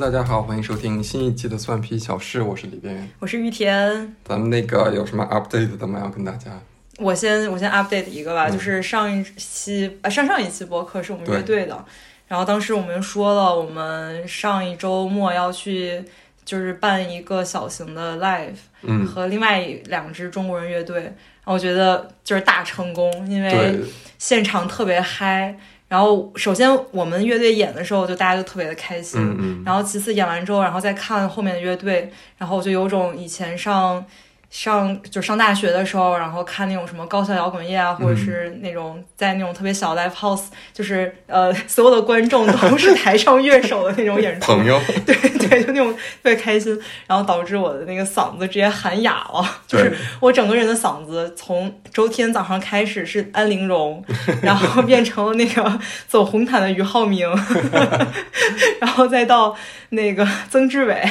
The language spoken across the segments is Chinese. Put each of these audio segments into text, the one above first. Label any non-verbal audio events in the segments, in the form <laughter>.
Hello，大家好，欢迎收听新一期的蒜皮小事，我是李边缘。我是玉田，咱们那个有什么 update 的吗？要跟大家？我先我先 update 一个吧，嗯就是上一期呃上上一期播客是我们乐队的，然后当时我们说了，我们上一周末要去就是办一个小型的 live，嗯，和另外两支中国人乐队，然后我觉得就是大成功，因为，现场特别嗨。然后首先我们乐队演的时候，就大家就特别的开心，嗯嗯，然后其次演完之后，然后再看后面的乐队，然后我就有种以前上上就上大学的时候，然后看那种什么高校摇滚乐啊，或者是那种在那种特别小的 live house，就是呃所有的观众都是台上乐手的那种演出，朋友，<laughs> 对对，就那种特别开心，然后导致我的那个嗓子直接喊哑了，就是对我整个人的嗓子从周天早上开始是安陵容，然后变成了那个走红毯的俞灏明，<laughs> 然后再到那个曾志伟，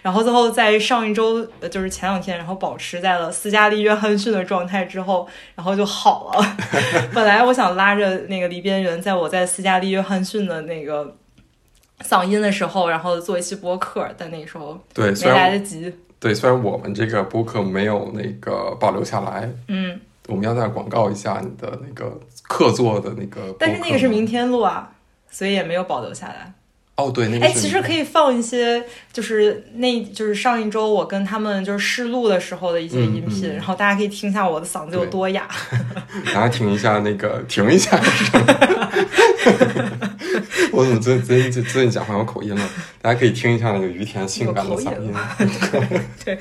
然后最后在上一周呃就是前两天，然后保持在了斯嘉丽·约翰逊的状态之后，然后就好了。<laughs> 本来我想拉着那个离边缘，在我在斯嘉丽·约翰逊的那个。嗓音的时候，然后做一期播客，但那时候对，没来得及。对，虽然我们这个播客没有那个保留下来，嗯，我们要再广告一下你的那个客座的那个但是那个是明天录啊，所以也没有保留下来。哦，对，那个哎，其实可以放一些，就是那就是上一周我跟他们就是试录的时候的一些音频，嗯嗯然后大家可以听一下我的嗓子有多哑。<laughs> 大家停一下，那个停一下。我怎么最最近最近讲话有口音了？大家可以听一下那个于田性感的嗓音。<laughs> 对，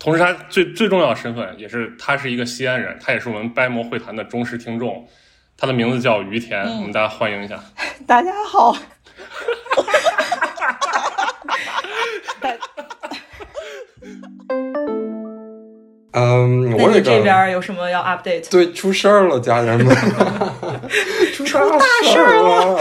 同时，他最最重要的身份也是他是一个西安人，他也是我们掰馍会谈的忠实听众。他的名字叫于田，嗯我们大家欢迎一下。<laughs> 大家好。大嗯，那我有一你这边有什么要 update？对出事儿了，家人们，<laughs> 出大事儿了。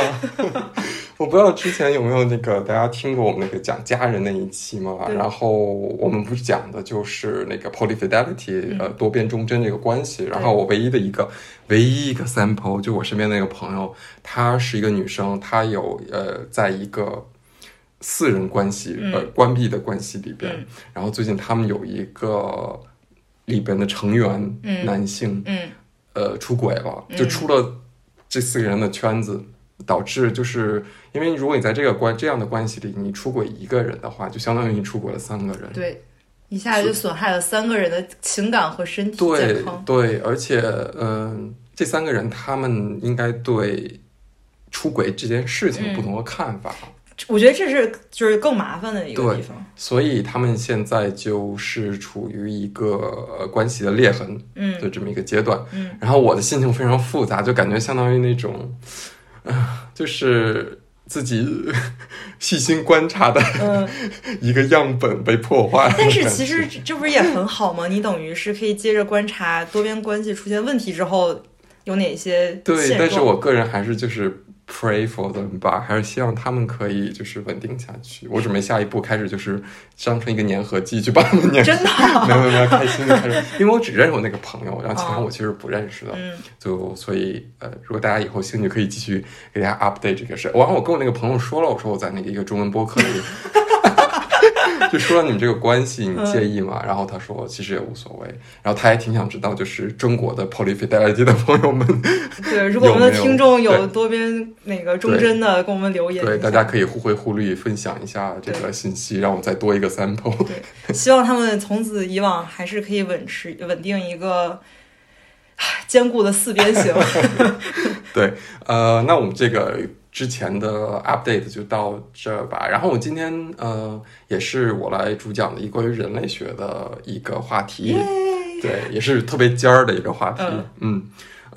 <laughs> 我不知道之前有没有那个大家听过我们那个讲家人那一期嘛？然后我们不是讲的就是那个 polyfidelity，、呃，多边忠贞这个关系。然后我唯一的一个唯一一个 sample，就我身边那个朋友，她是一个女生，她有呃，在一个四人关系、呃关闭的关系里边，嗯。然后最近他们有一个里边的成员、嗯。男性，嗯。呃出轨了，就出了这四个人的圈子，导致就是因为如果你在这个关这样的关系里，你出轨一个人的话，就相当于你出轨了三个人。对，一下就损害了三个人的情感和身体对健康。对，而且嗯、这三个人他们应该对出轨这件事情有不同的看法，我觉得这是就是更麻烦的一个地方。所以他们现在就是处于一个呃关系的裂痕嗯的这么一个阶段。嗯，然后我的心情非常复杂，就感觉相当于那种，啊、就是自己 <laughs> 细心观察的嗯，<laughs> 一个样本被破坏了。但是其实这不是也很好吗？你等于是可以接着观察多边关系出现问题之后有哪些对，但是我个人还是就是 pray for them 吧，还是希望他们可以就是稳定下去。我准备下一步开始就是当成一个粘合剂去把他们粘。真的啊没有没有没有，开心的开始，因为我只认识我那个朋友，然后其他哦我其实不认识的。嗯就所以呃，如果大家以后兴趣，可以继续给大家 update 这个事。然后我跟我那个朋友说了，我说我在那个一个中文播客里，<laughs> 就说了你们这个关系，你介意吗？然后他说其实也无所谓。然后他还挺想知道，就是中国的 polyfidelity 的朋友们，对，<laughs> 如果我们的听众有多边那个忠贞的，给我们留言。对大家可以互惠互利，分享一下这个信息，让我们再多一个 sample。对，希望他们从此以往还是可以稳持稳定一个 <sighs> 坚固的四边形。<laughs> 对，呃，那我们这个之前的 update 就到这儿吧。然后我今天呃，也是我来主讲的一个关于人类学的一个话题，对，也是特别尖儿的一个话题。嗯嗯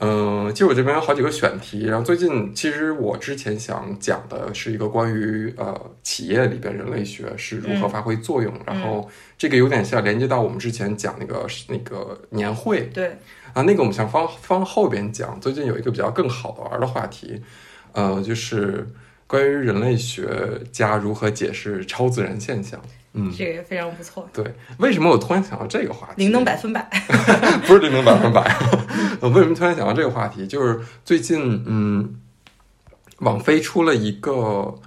嗯，其实我这边有好几个选题，然后最近其实我之前想讲的是一个关于呃企业里边人类学是如何发挥作用，然后这个有点像连接到我们之前讲那个那个年会，对，啊，那个我们想放放后边讲。最近有一个比较更好的玩的话题，呃，就是关于人类学家如何解释超自然现象。嗯，这个也非常不错，对。为什么我突然想到这个话题？灵能百分百。<laughs> 不是灵能百分百。<laughs> 我为什么突然想到这个话题？就是最近，嗯，网飞出了一个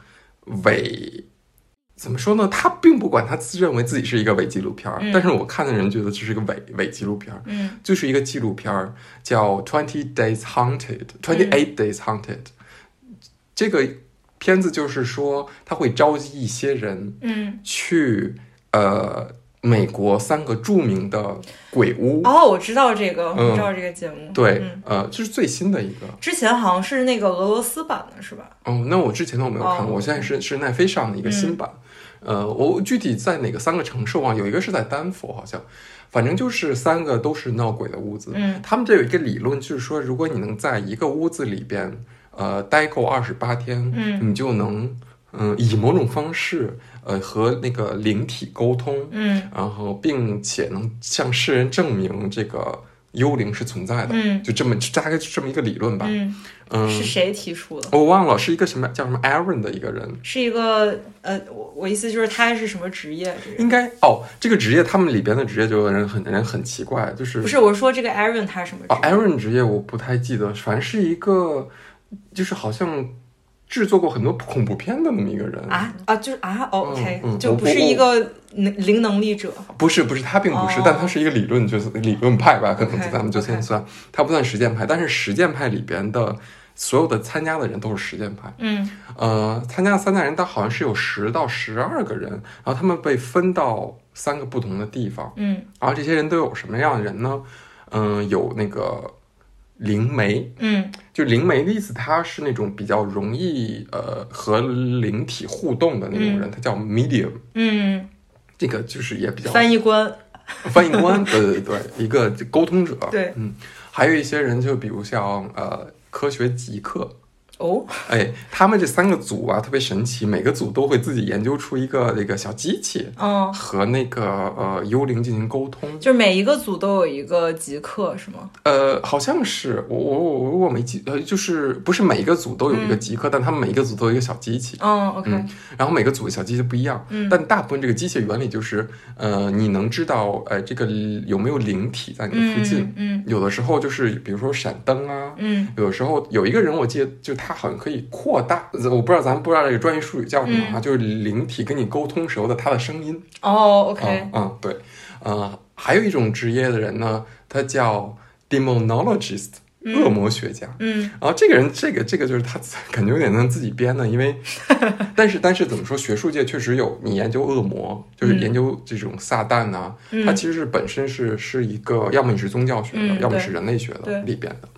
伪，怎么说呢？他并不管他自认为自己是一个伪纪录片儿，嗯但是我看的人觉得这是一个伪伪纪录片儿，嗯就是一个纪录片儿，叫《Twenty Days Haunted》，Twenty Eight Days Haunted。这个片子就是说，他会召集一些人嗯。去呃美国三个著名的鬼屋，哦，我知道这个，嗯我知道这个节目。对，嗯呃，这是最新的一个。之前好像是那个俄罗斯版的，是吧？哦，那我之前的我没有看过，我现在是是奈飞上的一个新版。呃，我具体在哪个三个城市忘了，有一个是在丹佛，好像，反正就是三个都是闹鬼的屋子。嗯他们这有一个理论，就是说，如果你能在一个屋子里边，呃，待够二十八天，嗯你就能，嗯、以某种方式，呃，和那个灵体沟通，嗯然后并且能向世人证明这个幽灵是存在的。嗯就这么大概是这么一个理论吧。嗯，嗯，是谁提出的？我忘了是一个什么叫什么 Aaron 的一个人，是一个呃，我我意思就是他是什么职业？这个应该哦，这个职业他们里边的职业就有人很人很奇怪，就是不是我说这个 Aaron 他是什么职哦业？，Aaron 职业我不太记得，反正是一个就是好像制作过很多恐怖片的那么一个人。啊啊，就是啊、哦、，OK，、嗯就不是一个能零能力者。不是不是，他并不是，哦但他是一个理论，就 <laughs> 是理论派吧，可能咱们就先 OK 算，他不算实践派，但是实践派里边的所有的参加的人都是实践派。嗯呃，参加的参加人，他好像是有十到十二个人，然后他们被分到三个不同的地方，嗯然后这些人都有什么样的人呢？嗯、有那个灵媒，嗯。就灵媒的意思，他是那种比较容易呃和灵体互动的那种人，他叫 medium，嗯，这个就是也比较翻译官。翻译官，对对对，一个沟通者，对。嗯，还有一些人就比如像呃科学极客，哦，哎，他们这三个组啊特别神奇，每个组都会自己研究出一个那个小机器嗯，和那个呃幽灵进行沟通。就是每一个组都有一个极客是吗？呃，好像是我我我如果没记，呃，就是不是每一个组都有一个极客，但他们每一个组都有一个小机器。嗯，OK，嗯然后每个组的小机器不一样，嗯但大部分这个机械原理就是，呃，你能知道，呃，这个有没有灵体在你的附近。嗯嗯有的时候就是，比如说闪灯啊，嗯有的时候有一个人，我记得就他好像可以扩大，呃我不知道咱们不知道这个专业术语叫什么啊，就是灵体跟你沟通时候的他的声音。哦，OK，嗯嗯，对，呃，还有一种职业的人呢，他叫 demonologist，恶魔学家。嗯。然后这个人，这个这个就是他 <laughs> 感觉有点能自己编的，因为，<laughs> 但是但是怎么说，学术界确实有你研究恶魔，就是研究这种撒旦呐、嗯。它其实是本身是是一个，要么你是宗教学的，嗯要么对。是人类学的里边的，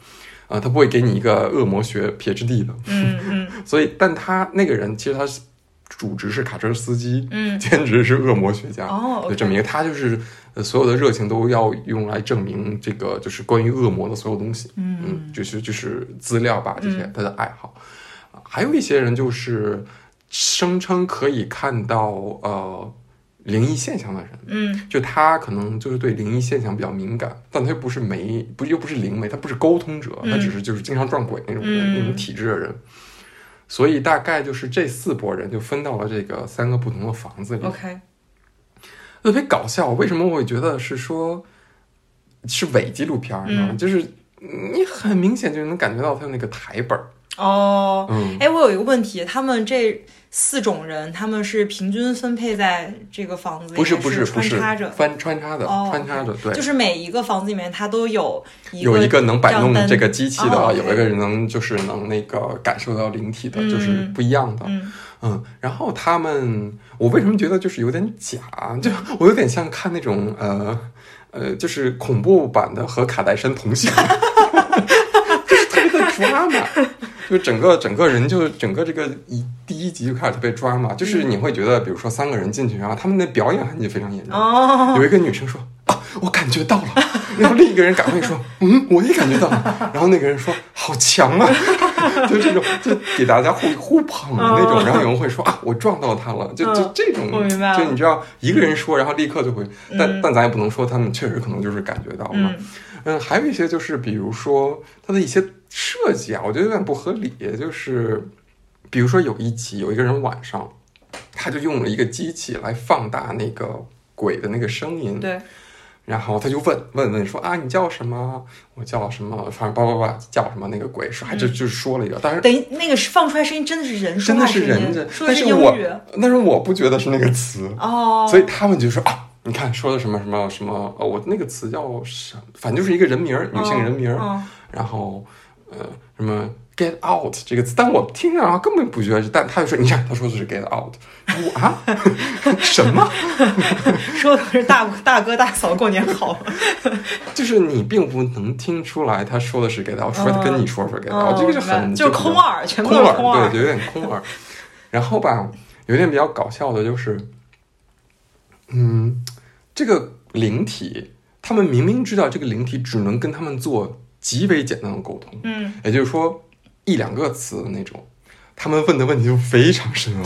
啊、他不会给你一个恶魔学 PhD 的，嗯嗯。<laughs> 所以，但他那个人其实他是主职是卡车司机，嗯，兼职是恶魔学家，哦就证明他就是呃所有的热情都要用来证明这个就是关于恶魔的所有东西，嗯就是就是资料吧这些嗯。他的爱好，啊还有一些人就是声称可以看到呃灵异现象的人。嗯就他可能就是对灵异现象比较敏感，但他又不是媒，不又不是灵媒，他不是沟通者，他嗯只是就是经常撞鬼那种人，嗯那种体质的人。所以大概就是这四拨人就分到了这个三个不同的房子里，，OK，特别搞笑。为什么我会觉得是说是伪纪录片呢？嗯就是你很明显就能感觉到他那个台本儿，哦，嗯，哎，我有一个问题，他们这四种人，他们是平均分配在这个房子里，不是不是不是穿插着？翻穿插的，哦穿插着，对，就是每一个房子里面，它都有一有一个能摆弄这个机器的，有一个人能就是能那个感受到灵体的，嗯就是不一样的。嗯嗯，然后他们，我为什么觉得就是有点假？就我有点像看那种呃呃，就是恐怖版的和卡戴珊同行，<laughs> <laughs> 就是特别的抓马，就整个整个人就整个这个一第一集就开始特别抓嘛，就是你会觉得，比如说三个人进去，然后他们的表演痕迹非常严重。哦，有一个女生说啊，我感觉到了，<laughs> 然后另一个人赶快说，嗯，我也感觉到了，然后那个人说好强啊，<laughs> 就这种就给大家互互捧的那种，然后有人会说啊，我撞到他了，就就嗯。这种，就你知道一个人说，然后立刻就会，但嗯。但咱也不能说他们确实可能就是感觉到了，嗯。嗯，还有一些就是比如说他的一些设计啊，我觉得有点不合理，就是比如说有一集有一个人晚上，他就用了一个机器来放大那个鬼的那个声音，对，然后他就问问问说啊，你叫什么？我叫什么？反正叭叭叭叫什么？那个鬼说还就就说了一个，但是等于那个放出来声音真的是人说真的是人但是我语。但是我不觉得是那个词，哦，所以他们就说啊，你看说的什么什么什么，呃，我那个词叫什，反正就是一个人名，女性人名然后呃什么 get out 这个词，但我听上根本不觉得是，但他就说你看他说的是 get out，我啊 <laughs> 什么？<laughs> 说的是大大哥大嫂过年好，<laughs> 就是你并不能听出来他说的是 get out，除非他跟你说说 get out，、嗯这个是很就是空耳全部空耳，对，有点空耳。然后吧，有点比较搞笑的就是，嗯，这个灵体，他们明明知道这个灵体只能跟他们做极为简单的沟通，嗯，也就是说一两个词的那种。他们问的问题就非常深奥，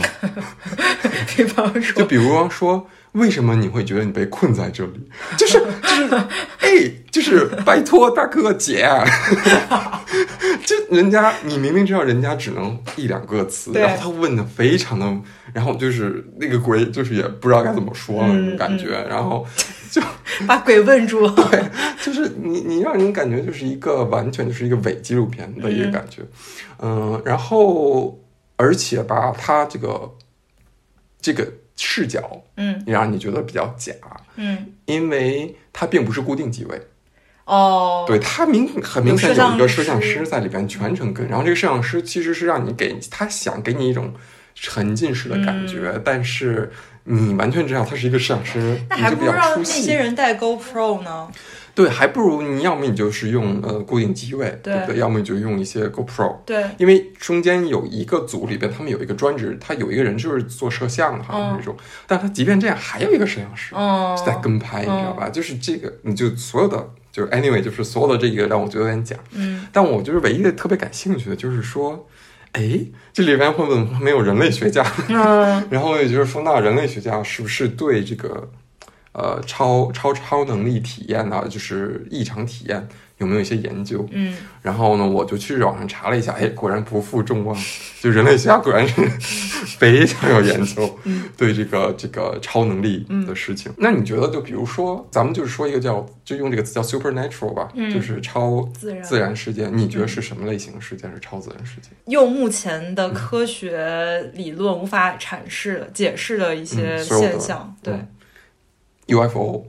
<laughs> 比方就，比如说，为什么你会觉得你被困在这里？就是就是，哎，就是拜托大哥姐，<laughs> 就人家你明明知道人家只能一两个词，然后他问的非常的，然后就是那个鬼就是也不知道该怎么说了那种感觉，然后就 <laughs> 把鬼问住，<laughs> 对，就是你你让人感觉就是一个完全就是一个伪纪录片的一个感觉，嗯、然后而且吧，它这个这个视角嗯。也让你觉得比较假，嗯，因为它并不是固定机位，哦，对，他明很明显有一个摄像师师在里边全程跟，然后这个摄像师其实是让你给他想给你一种沉浸式的感觉，但是你完全知道他是一个摄像师，你就比较还不如让出戏那些。人带 GoPro 呢？对，还不如你要么你就是用呃固定机位，对对不对？要么你就用一些 GoPro，对，因为中间有一个组里边，他们有一个专职，他有一个人就是做摄像的，好像是这种。但他即便这样，还有一个摄像师、在跟拍，你知道吧？就是这个，你就所有的，就是 anyway，就是所有的这个让我觉得有点假。嗯，但我就是唯一的特别感兴趣的，就是说，哎，这里边会不会没有人类学家？嗯 <laughs> 然后也就是说，那人类学家是不是对这个呃超超超能力体验呢、就是异常体验有没有一些研究？嗯。然后呢，我就去网上查了一下，哎，果然不负众望，就人类学家果然是 <laughs> 非常有研究，<laughs> 对这个这个超能力的事情。那你觉得，就比如说，咱们就是说一个叫，就用这个词叫 supernatural 吧，嗯就是超自然自然事件，你觉得是什么类型的事件是超自然事件？用目前的科学理论无法阐释、解释的一些现象，对嗯 UFO，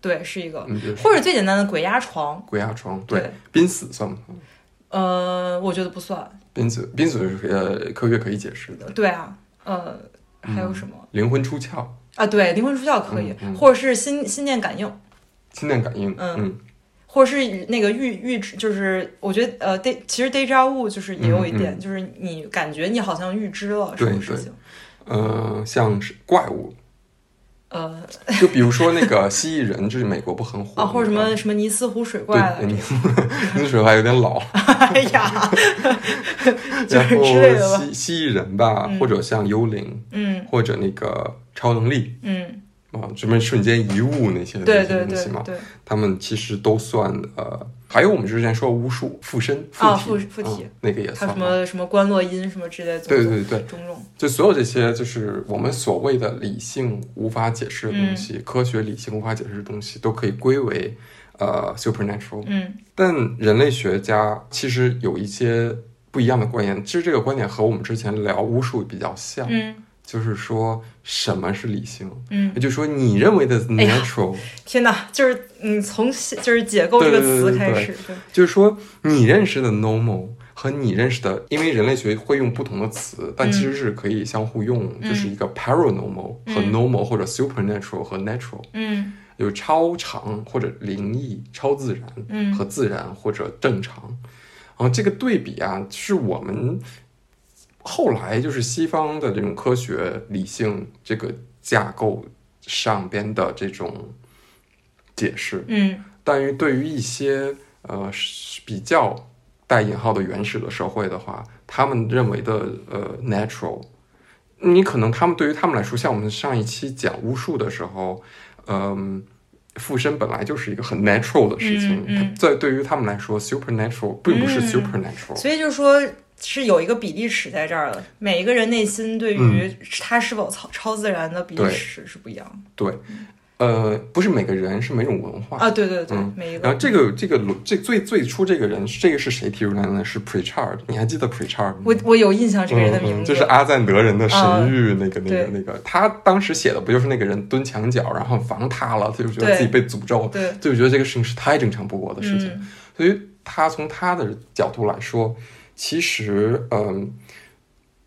对，是一个，或者最简单的鬼压床，鬼压床？对对，濒死算不算？呃，我觉得不算，濒死，濒死是呃科学可以解释的。对啊，呃，还有什么、灵魂出窍、啊？对，灵魂出窍可以，或者是心心电感应，心电感应，嗯。嗯。或者是那个预预知，就是我觉得呃，day 其实 deja vu 就是也有一点，嗯。就是你感觉你好像预知了什对么事情，呃，像是怪物，呃就比如说那个 <laughs> 蜥蜴人，就是美国不很火啊，或者什么什么尼斯湖水怪对，的，你你水怪有点老，<laughs> 哎呀，<laughs> 就是然后蜥蜥蜴人吧，嗯。或者像幽灵，嗯。或者那个超能力嗯，啊，什么瞬间移物那些那些东西嘛，他们其实都算呃，还有我们之前说巫术、附身、附啊体、附附体嗯那个也还有什。么什么观落音什么之类的，对对对，种种，就所有这些，就是我们所谓的理性无法解释的东西，嗯科学理性无法解释的东西，都可以归为呃 supernatural。嗯但人类学家其实有一些不一样的观点，其实这个观点和我们之前聊巫术比较像，嗯就是说什么是理性，嗯，也就是说你认为的 natural，、天哪，就是你从就是解构这个对对对对对。词开始，对，就是说你认识的 normal 和你认识的，因为人类学会用不同的词，但其实是可以相互用，嗯。就是一个 paranormal 和 normal 或者 supernatural 和 natural，嗯。有超常或者灵异、超自然嗯。和自然或者正常。然后这个对比啊，是我们后来就是西方的这种科学理性这个架构上边的这种解释。嗯但于对于一些呃比较带引号的原始的社会的话，他们认为的呃 natural，你可能他们对于他们来说，像我们上一期讲巫术的时候，嗯、附身本来就是一个很 <laughs> natural 的事情，嗯嗯在对于他们来说，supernatural 并不是嗯 supernatural，、所以就是说。是有一个比例尺在这儿的，每一个人内心对于他是否超超自然的比例尺是不一样的。对，呃，不是每个人，是每种文化。啊，对对对，嗯每一个。然后这个这个这最最初这个人，这个是谁提出来的呢？是 Pritchard，你还记得 Pritchard 吗？我我有印象这个人的名字，就是阿赞德人的神谕，那个那个那个，他当时写的不就是那个人蹲墙角，然后房塌了，他就觉得自己被诅咒，对，就觉得这个事情是太正常不过的事情，嗯所以他从他的角度来说，其实嗯，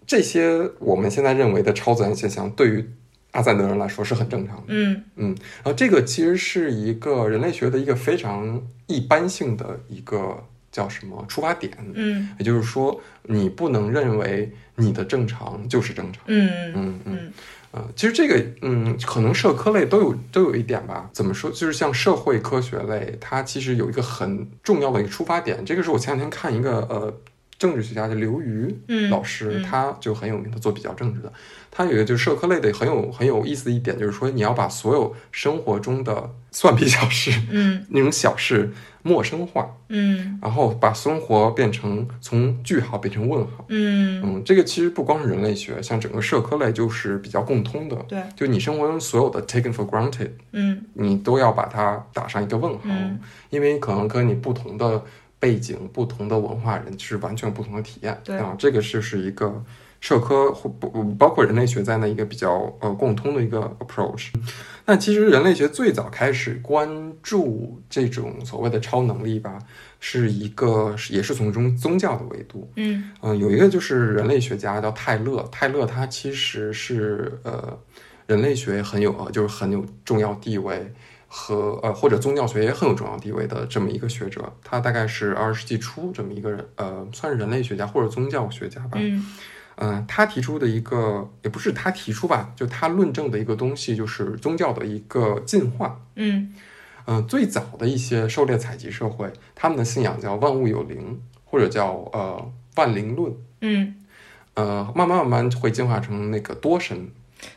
这些我们现在认为的超自然现象，对于阿赞德人来说是很正常的。嗯嗯，然后这个其实是一个人类学的一个非常一般性的一个叫什么出发点，嗯也就是说，你不能认为你的正常就是正常。嗯嗯嗯嗯呃，其实这个嗯，可能社科类都有都有一点吧。怎么说？就是像社会科学类，它其实有一个很重要的一个出发点。这个是我前两天看一个呃政治学家叫刘瑜嗯老师，嗯。他就很有名，他做比较政治的。他有一个就是社科类的很有很有意思的一点，就是说你要把所有生活中的蒜皮小事嗯。那种小事陌生化，嗯。然后把生活变成从句号变成问号。嗯，嗯，这个其实不光是人类学，像整个社科类就是比较共通的。对，就你生活中所有的 taken for granted，嗯。你都要把它打上一个问号，嗯。因为可能跟你不同的背景、不同的文化人是完全不同的体验。对啊，这个就是一个社科或不包括人类学在内一个比较呃共通的一个 approach。那其实人类学最早开始关注这种所谓的超能力吧，是一个也是从中宗教的维度。嗯嗯，有一个就是人类学家叫泰勒，泰勒他其实是呃人类学很有呃就是很有重要地位和呃或者宗教学也很有重要地位的这么一个学者，他大概是二十世纪初这么一个人呃算是人类学家或者宗教学家吧。嗯嗯、他提出的一个也不是他提出吧，就他论证的一个东西就是宗教的一个进化。嗯嗯、最早的一些狩猎采集社会，他们的信仰叫万物有灵，或者叫呃万灵论。嗯，呃，慢慢慢慢会进化成那个多神。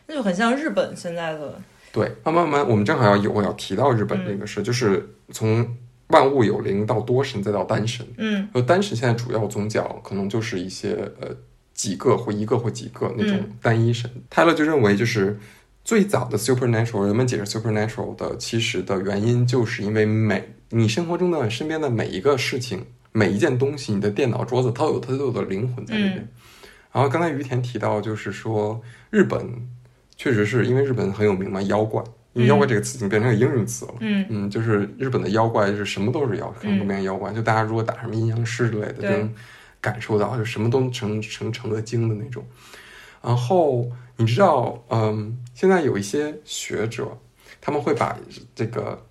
那就很像日本现在的，对，慢慢慢慢，我们正好要有我要提到日本这个事，就是从万物有灵到多神，再到单神。嗯呃，单神现在主要宗教可能就是一些呃几个或一个或几个那种单一神。泰勒就认为，就是最早的 supernatural，人们解释 supernatural 的其实的原因，就是因为每你生活中的身边的每一个事情，每一件东西，你的电脑桌子，它都有它都有的灵魂在里面。然后刚才于田提到，就是说日本确实是因为日本很有名嘛，妖怪，因为妖怪这个词已经变成一个英语词了。嗯嗯，就是日本的妖怪就是什么都是妖，各种各样妖怪。就大家如果打什么阴阳师之类的，就能感受到，就什么都成成成了精的那种。然后你知道，嗯，现在有一些学者，他们会把这个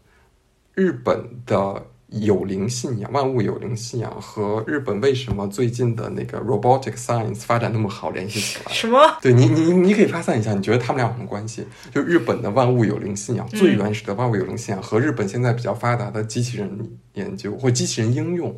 日本的有灵信仰、万物有灵信仰和日本为什么最近的那个 robotic science 发展那么好联系起来。什么？对你，你你可以发散一下，你觉得他们俩有什么关系？就日本的万物有灵信仰，最原始的万物有灵信仰和日本现在比较发达的机器人研究或机器人应用，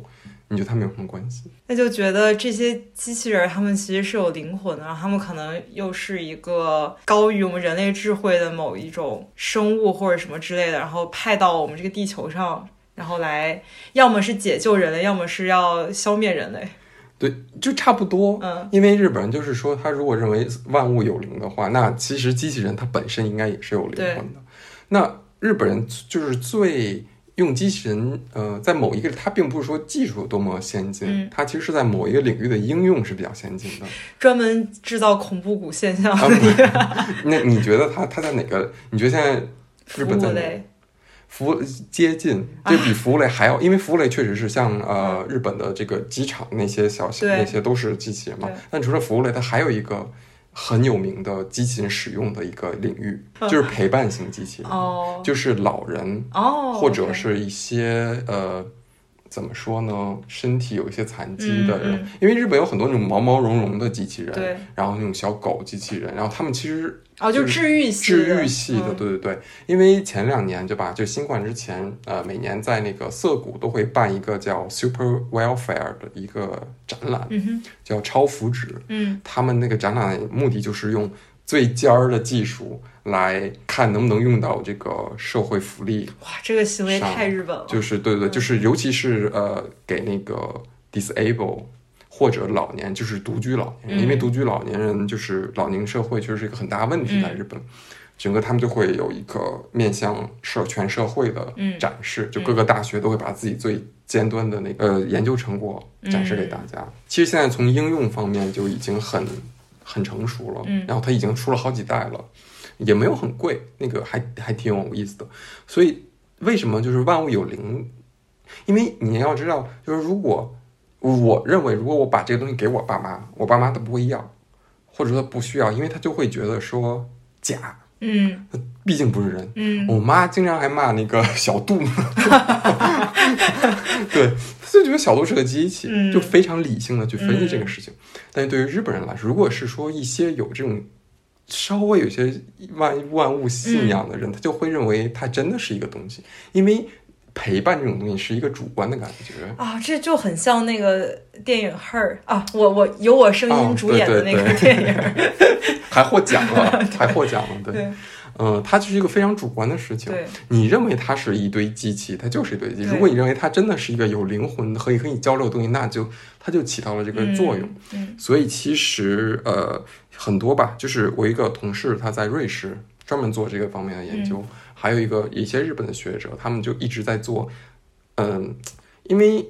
你觉得他们有什么关系？那就觉得这些机器人儿，他们其实是有灵魂的，然后他们可能又是一个高于我们人类智慧的某一种生物或者什么之类的，然后派到我们这个地球上，然后来要么是解救人类，要么是要消灭人类。对，就差不多。嗯因为日本人就是说，他如果认为万物有灵的话，那其实机器人它本身应该也是有灵魂的。那日本人就是最用机器人，呃，在某一个，它并不是说技术有多么先进，嗯它其实是在某一个领域的应用是比较先进的。专门制造恐怖谷现象 <laughs> 那你觉得他他在哪个？你觉得现在日本在。服务接近，就比服务类还要，因为服务类确实是像呃日本的这个机场那些小型那些都是机器人嘛。但除了服务类，它还有一个很有名的机器人使用的一个领域，就是陪伴型机器人，哦就是老人哦，或者是一些呃。怎么说呢？身体有一些残疾的人，因为日本有很多那种毛毛茸茸的机器人，对，然后那种小狗机器人，然后他们其实哦，就就是治愈系治的愈系的，嗯。对对对，因为前两年对吧，就新冠之前，呃，每年在那个涩谷都会办一个叫 Super Welfare 的一个展览，叫超福祉。嗯。他们那个展览的目的就是用最尖儿的技术来看能不能用到这个社会福利，哇，这个行为太日本了，就是对对，就是尤其是呃给那个 disable。或者老年就是独居老年人，嗯因为独居老年人就是老龄社会，确实是一个很大问题在日本。整个他们就会有一个面向社全社会的嗯展示，就各个大学都会把自己最尖端的那个呃研究成果展示给大家。其实现在从应用方面就已经很很成熟了，嗯然后它已经出了好几代了，也没有很贵，那个还还挺有意思的。所以为什么就是万物有灵？因为你要知道，就是如果我认为，如果我把这个东西给我爸妈，我爸妈都不会要，或者说不需要，因为他就会觉得说假，嗯。毕竟不是人。嗯。我妈经常还骂那个小杜，<laughs> 对，她就觉得小杜是个机器，嗯。就非常理性的去分析这个事情。但是对于日本人来说，如果是说一些有这种稍微有些万万物信仰的人，他就会认为它真的是一个东西，因为陪伴这种东西是一个主观的感觉。啊，这就很像那个电影《Her》啊，我我有我声哦音主演的那个对对电影，还获奖了，<laughs> 还获奖了，对，对。嗯，它就是一个非常主观的事情。你认为它是一堆机器，它就是一堆机器。如果你认为它真的是一个有灵魂的、可以和你交流的东西，那就它就起到了这个作用。嗯。所以其实呃很多吧，就是我一个同事他在瑞士专门做这个方面的研究，嗯还有一个一些日本的学者，他们就一直在做，嗯、因为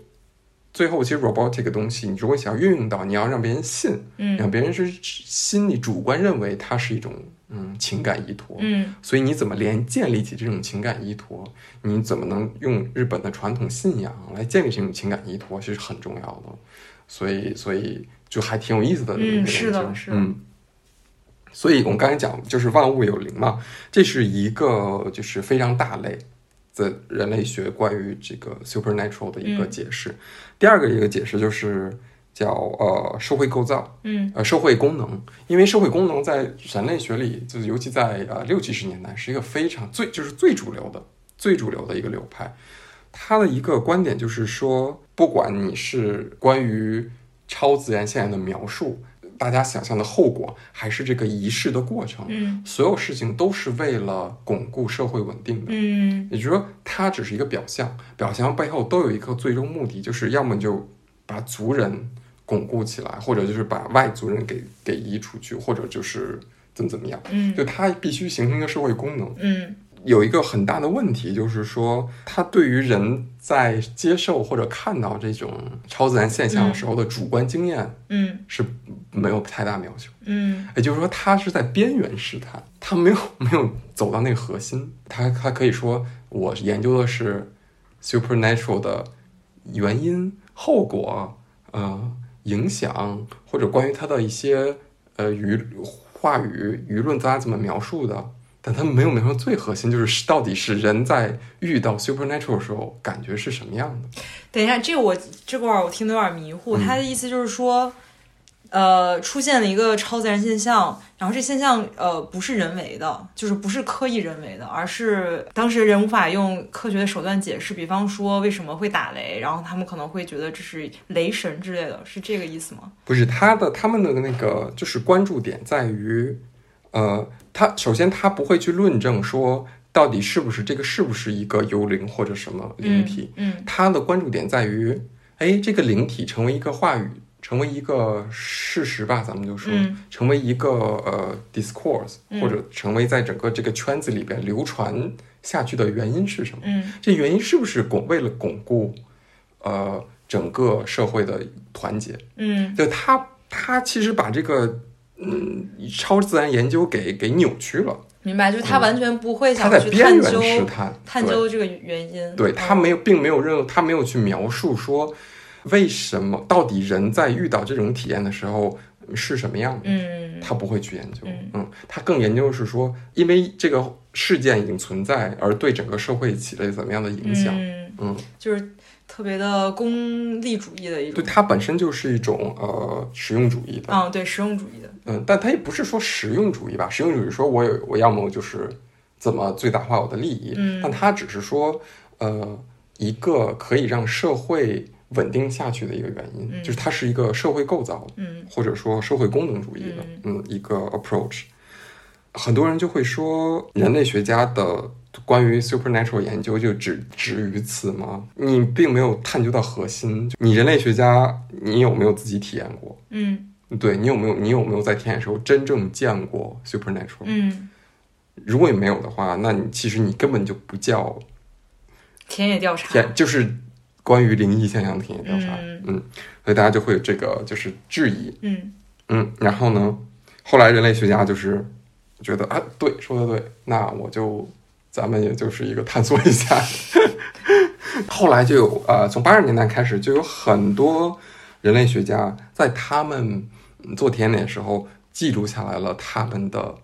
最后其实 robot 这个东西，你如果想要运用到，你要让别人信，嗯让嗯别人是心里主观认为它是一种嗯情感依托，嗯所以你怎么连建立起这种情感依托？你怎么能用日本的传统信仰来建立这种情感依托，其实很重要的。所以，所以就还挺有意思的。嗯是的是的嗯。所以我们刚才讲就是万物有灵嘛，这是一个就是非常大类的人类学关于这个 supernatural 的一个嗯解释。第二个一个解释就是叫呃社会构造。嗯呃，社会功能，因为社会功能在人类学里，就是尤其在呃六七十年代，是一个非常最就是最主流的、最主流的一个流派。他的一个观点就是说，不管你是关于超自然现象的描述，大家想象的后果，还是这个仪式的过程，嗯。所有事情都是为了巩固社会稳定的。嗯。也就是说，它只是一个表象，表象背后都有一个最终目的，就是要么就把族人巩固起来，或者就是把外族人给给移出去，或者就是怎么怎么样，嗯。就它必须形成一个社会功能。嗯有一个很大的问题，就是说，它对于人在接受或者看到这种超自然现象的时候的主观经验嗯是没有太大描写。嗯也就是说，他是在边缘试探，他没有没有走到那个核心。他他可以说，我研究的是 supernatural 的原因、后果、呃影响，或者关于他的一些呃舆话语、舆论，大家怎么描述的。但他没有描述最核心，就是到底是人在遇到 supernatural 的时候感觉是什么样的。等一下，这个我这块儿我听得有点迷糊。嗯他的意思就是说，呃，出现了一个超自然现象，然后这现象呃不是人为的，就是不是刻意人为的，而是当时人无法用科学的手段解释。比方说为什么会打雷，然后他们可能会觉得这是雷神之类的，是这个意思吗？不是他的他们的那个就是关注点在于，呃，他首先他不会去论证说到底是不是这个是不是一个幽灵或者什么灵体，嗯他的关注点在于，哎，这个灵体成为一个话语，成为一个事实吧，咱们就说，嗯成为一个呃 discourse，、嗯或者成为在整个这个圈子里边流传下去的原因是什么？嗯这原因是不是巩为了巩固呃整个社会的团结？嗯就他他其实把这个嗯超自然研究给给扭曲了，明白，就是他完全不会他想去在边缘探究试探，探究这个原因。对他嗯没有，并没有任何，他没有去描述说为什么到底人在遇到这种体验的时候是什么样的，嗯。他不会去研究，嗯他更研究是说，因为这个事件已经存在，而对整个社会起了怎么样的影响，嗯，嗯，就是特别的功利主义的一种。对，它本身就是一种呃实用主义的，嗯，对，实用主义的。嗯，但它也不是说实用主义吧，实用主义说我有我要么就是怎么最大化我的利益，嗯但它只是说呃一个可以让社会稳定下去的一个原因，嗯就是它是一个社会构造嗯或者说社会功能主义的嗯一个 approach。很多人就会说，人类学家的关于 supernatural 研究就只止于此吗？你并没有探究到核心。你人类学家，你有没有自己体验过？嗯对你有没有你有没有在田野时候真正见过 supernatural？、嗯如果你没有的话，那你其实你根本就不叫田野调查，田，就是关于灵异现象的田野调查。嗯嗯，所以大家就会有这个就是质疑。嗯嗯，然后呢，后来人类学家就是觉得啊，对，说的对，那我就咱们也就是一个探索一下。<laughs> 后来就有呃，从八十年代开始，就有很多人类学家在他们嗯做田野的时候记录下来了他们的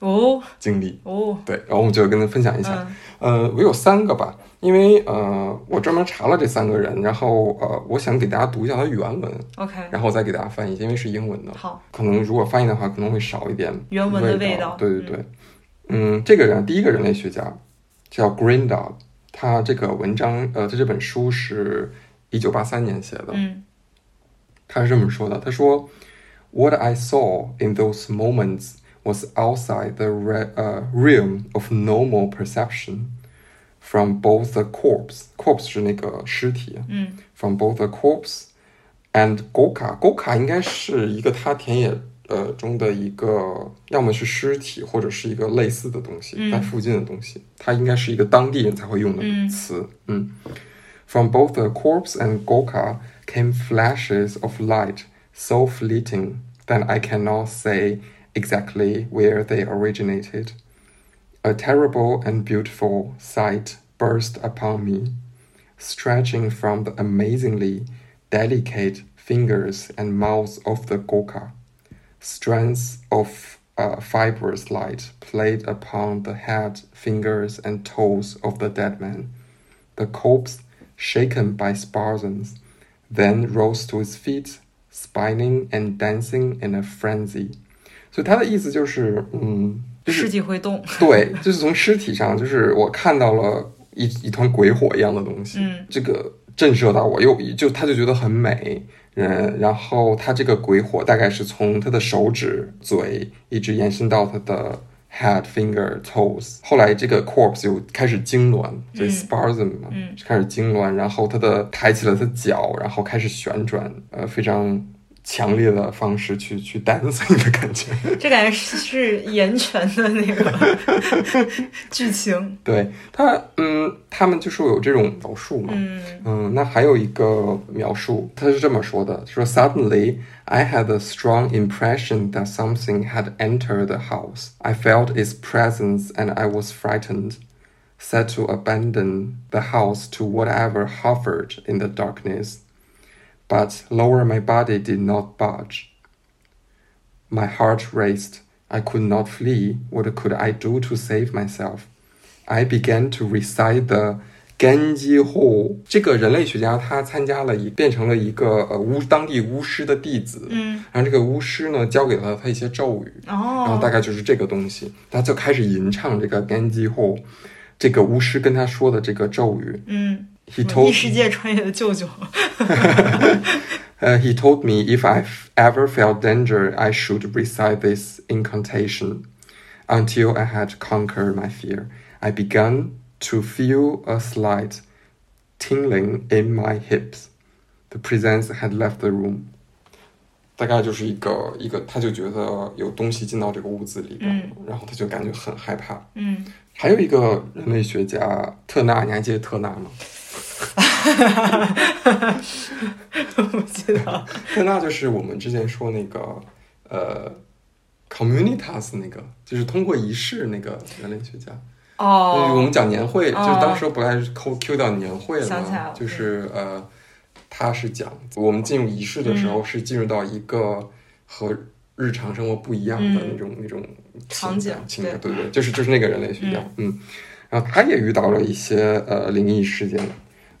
哦。经历。哦，对，然后我们就跟他分享一下。嗯。呃，我有三个吧，因为呃，我专门查了这三个人，然后呃，我想给大家读一下他原文，，OK，然后再给大家翻译，因为是英文的。好，可能如果翻译的话，可能会少一点原文的味味道。对对对，嗯，这个人第一个人类学家叫 Green Dog，他这个文章呃，他这本书是一九八三年写的，嗯他是这么说的，他说：“What I saw in those moments was outside the re- uh, realm of normal perception. From both the corpse, corpse 是那个尸体嗯，from both the corpse and Goka. Goka 应该是一个他田野呃中的一个，要么是尸体，或者是一个类似的东西，嗯在附近的东西。它应该是一个当地人才会用的嗯词。嗯 From both the corpse and Goka came flashes of light so fleeting that I cannot say exactly where they originated. A terrible and beautiful sight burst upon me, stretching from the amazingly delicate fingers and mouths of the Goka. Strands of uh, fibrous light played upon the head, fingers, and toes of the dead man. The corpse, shaken by spasms, then rose to its feet, spinning and dancing in a frenzy. 所以他的意思就是，嗯，就是尸体会动，对，就是从尸体上，就是我看到了一一团鬼火一样的东西，嗯这个震慑到我，又就他就觉得很美， <laughs> 嗯，然后他这个鬼火大概是从他的手指、嘴一直延伸到他的 head、finger、toes，后来这个 corpse 就开始痉挛，所以嗯。spasm 嘛，嗯。就开始痉挛，然后他的抬起了他脚，然后开始旋转，呃，非常强烈的方式去去 dancing 的感觉。这感觉是是岩泉的那个剧情，对他，嗯，他们就是有这种描述嘛，嗯嗯，那还有一个描述，他是这么说的：说 <laughs> Suddenly <laughs> I had a strong impression that something had entered the house. I felt its presence and I was frightened, set to abandon the house to whatever hovered in the darkness. But lower my body did not budge. My heart raced. I could not flee. What could I do to save myself? I began to recite the Ganji Ho。这个人类学家他参加了一变成了一个呃巫当地巫师的弟子，嗯，然后这个巫师呢教给了他一些咒语，然后哦，大概就是这个东西，他就开始吟唱这个 Ganji Ho，。这个巫师跟他说的这个咒语嗯，，He 异 told 世界穿越的舅舅，Uh, he told me if I ever felt danger, I should recite this incantation. Until I had conquered my fear, I began to feel a slight tingling in my hips. The presence had left the room. 大概就是一个一个，他就觉得有东西进到这个屋子里边，嗯然后他就感觉很害怕。嗯，还有一个人类学家特纳，你还记得特纳吗？不记得，特纳就是我们之前说那个呃，communitas 那个，就是通过仪式那个人类学家。哦。我哦们，讲年会，哦就是当时不还是扣 Q 到年会了吗？就是呃，他是讲我们进入仪式的时嗯。候，是进入到一个和日常生活不一样的那种、那种嗯场景情感，对。对对，就是就是那个人类学家，嗯。嗯，然后他也遇到了一些呃灵异事件，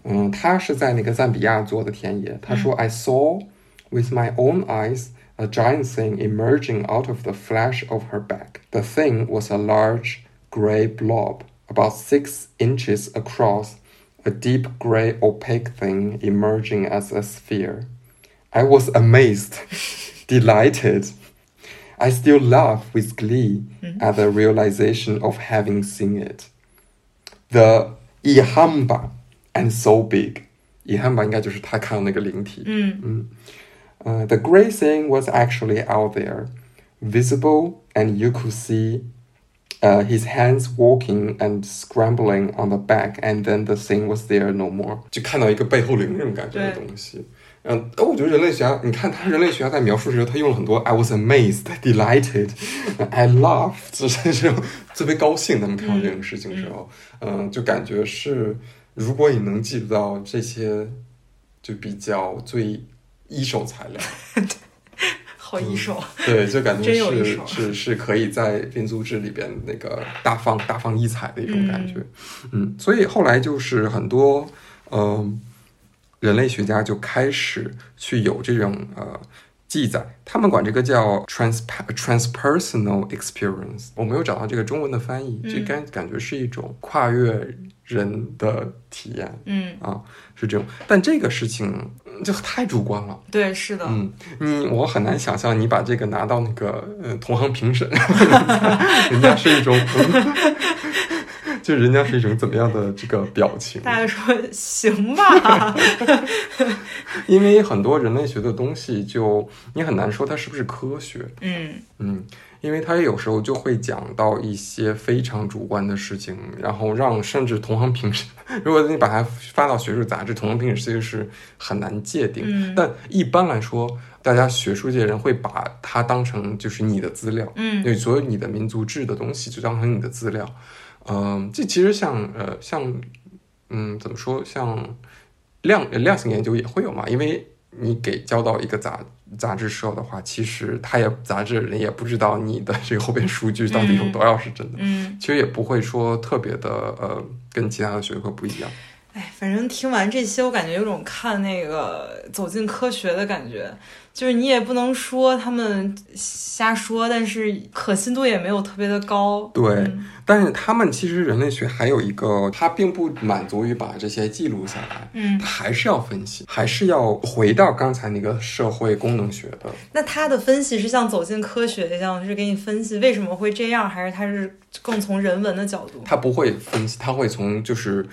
嗯，他是在那个赞比亚做的田野，他说、I saw with my own eyes a giant thing emerging out of the flesh of her back. The thing was a large gray blob, about six inches across, a deep gray opaque thing emerging as a sphere. I was amazed, <laughs> delighted. I still laugh with glee at the realization of having seen it. The Ihamba and so big. Ihamba 应该就是他看到那个灵体。嗯 Uh, the gray thing was actually out there, visible, and you could see uh, his hands walking and scrambling on the back, and then the thing was there no more，就看到一个背后灵这种感觉的对东西。嗯，呃我觉得人类学家，你看他人类学家在描述的时候，他用了很多 I was amazed, delighted, I laughed，就是这种特别高兴。他们看到这种事情的时候，嗯、就感觉是， 如果你能记得到这些，就比较最一手材料，<laughs> 好一手，对，就感觉是是是可以在民族志里边那个大放大放异彩的一种感觉，嗯。所以后来就是很多嗯、人类学家就开始去有这种呃记载，他们管这个叫 trans transpersonal experience，我没有找到这个中文的翻译，这感感觉是一种跨越人的体验嗯，啊，是这种，但这个事情嗯就太主观了。对，是的，嗯，你我很难想象你把这个拿到那个呃同行评审，<laughs> 人家是一种，<laughs> 就人家是一种怎么样的这个表情？大家说行吧，<laughs> 因为很多人类学的东西就你很难说它是不是科学，嗯嗯，因为他有时候就会讲到一些非常主观的事情，然后让甚至同行评审，如果你把它发到学术杂志，同行评审其实是很难界定。嗯但一般来说，大家学术界人会把它当成就是你的资料，嗯对所有你的民族志的东西就当成你的资料。嗯、这其实像呃像嗯怎么说像量量刑研究也会有嘛，因为你给交到一个杂杂志社的话，其实他也杂志人也不知道你的这个后边数据到底有多少是真的，嗯，其实也不会说特别的呃跟其他的学科不一样。哎，反正听完这些，我感觉有种看那个走进科学的感觉，就是你也不能说他们瞎说，但是可信度也没有特别的高。对嗯但是他们其实人类学还有一个，它并不满足于把这些记录下来，嗯它还是要分析，还是要回到刚才那个社会功能学的。那他的分析是像走进科学一样，是给你分析为什么会这样，还是他是更从人文的角度？他不会分析，他会从就是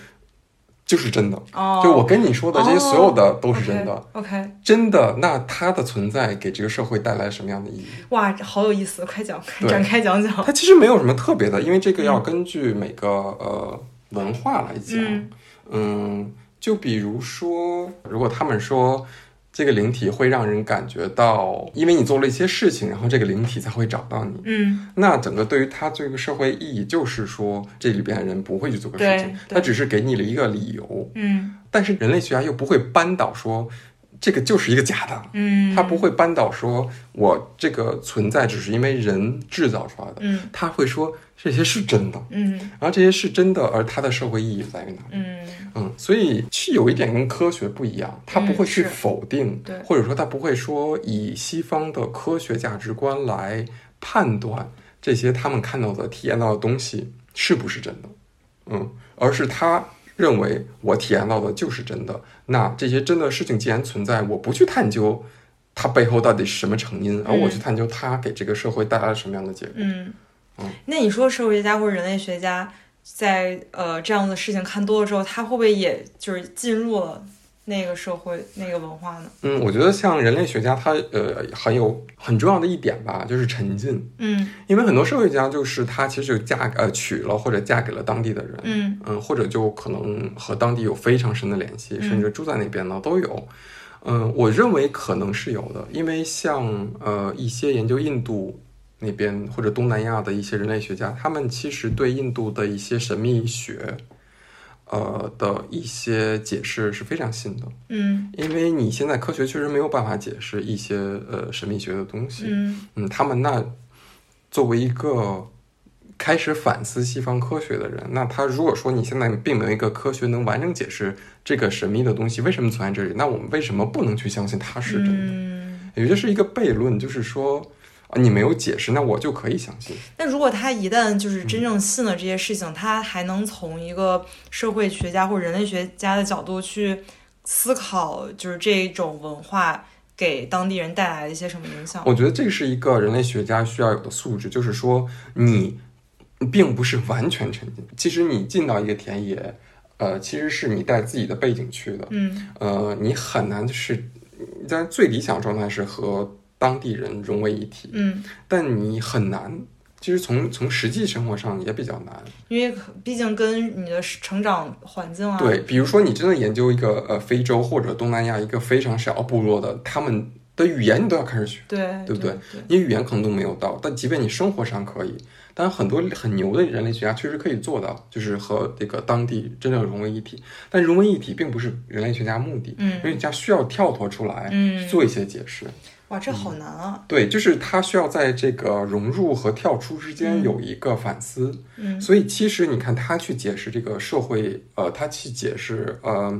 就是真的，哦，就我跟你说的这些所有的都是真的。OK，, 真的，那它的存在给这个社会带来什么样的意义？哇，好有意思，快讲，对展开讲讲。它其实没有什么特别的，因为这个要根据每个、呃文化来讲。嗯嗯就比如说，如果他们说这个灵体会让人感觉到，因为你做了一些事情，然后这个灵体才会找到你。嗯那整个对于他这个社会意义，就是说这里边的人不会去做个事情他只是给你了一个理由。嗯但是人类学家又不会扳倒说这个就是一个假的，嗯，他不会扳倒说我这个存在只是因为人制造出来的，嗯。他会说这些是真的，嗯。然后这些是真的，而它的社会意义在于哪里？嗯。嗯，所以是有一点跟科学不一样，他不会去否定，对。或者说他不会说以西方的科学价值观来判断这些他们看到的、体验到的东西是不是真的，嗯，而是他认为我体验到的就是真的。那这些真的事情既然存在，我不去探究它背后到底是什么成因，而我去探究它给这个社会带来了什么样的结果。嗯嗯，那你说社会学家或者人类学家在呃这样的事情看多了之后，他会不会也就是进入了那个社会那个文化呢？嗯，我觉得像人类学家他呃很有很重要的一点吧，就是沉浸。嗯因为很多社会学家就是他其实就嫁呃娶了或者嫁给了当地的人，嗯嗯，或者就可能和当地有非常深的联系，嗯甚至住在那边呢都有。嗯，我认为可能是有的，因为像呃一些研究印度那边或者东南亚的一些人类学家，他们其实对印度的一些神秘学，呃的一些解释是非常新的，嗯因为你现在科学确实没有办法解释一些呃神秘学的东西，嗯嗯，他们那作为一个开始反思西方科学的人，那他如果说你现在并没有一个科学能完整解释这个神秘的东西为什么存在这里，那我们为什么不能去相信它是真的？嗯。也就是一个悖论，就是说啊，你没有解释，那我就可以相信。那如果他一旦就是真正信了这些事情，他还能从一个社会学家或者人类学家的角度去思考，就是这种文化给当地人带来的一些什么影响？我觉得这是一个人类学家需要有的素质，就是说你并不是完全沉浸，其实你进到一个田野，呃，其实是你带自己的背景去的，嗯呃，你很难是，当然最理想状态是和当地人融为一体，嗯但你很难其实从从实际生活上也比较难。因为毕竟跟你的成长环境啊，对，比如说你真的研究一个呃非洲或者东南亚一个非常小部落的，他们的语言你都要开始学，对对不对对？你语言可能都没有到，但即便你生活上可以，但很多很牛的人类学家确实可以做到，就是和这个当地真正融为一体。但融为一体并不是人类学家目的，嗯人类学家需要跳脱出来嗯，做一些解释。哇，这好难啊，对，就是他需要在这个融入和跳出之间嗯。有一个反思。嗯。所以其实你看他去解释这个社会，呃，他去解释呃